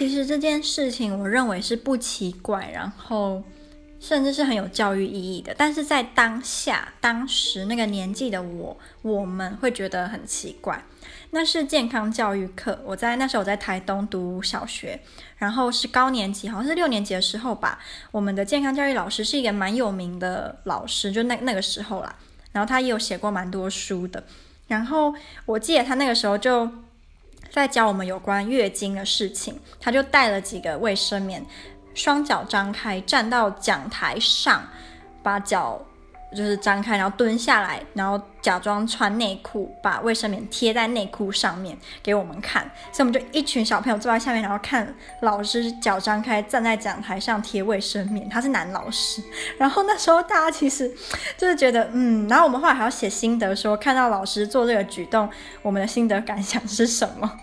其实这件事情，我认为是不奇怪，然后甚至是很有教育意义的。但是在当下、当时那个年纪的我，我们会觉得很奇怪。那是健康教育课，我在那时候我在台东读小学，然后是高年级，好像是六年级的时候吧。我们的健康教育老师是一个蛮有名的老师，就那那个时候啦。然后他也有写过蛮多书的。然后我记得他那个时候就在教我们有关月经的事情，他就带了几个卫生棉，双脚张开站到讲台上，把脚。就是张开，然后蹲下来，然后假装穿内裤，把卫生棉贴在内裤上面给我们看。所以我们就一群小朋友坐在下面，然后看老师脚张开站在讲台上贴卫生棉。他是男老师，然后那时候大家其实就是觉得，嗯，然后我们后来还要写心得说，看到老师做这个举动，我们的心得感想是什么？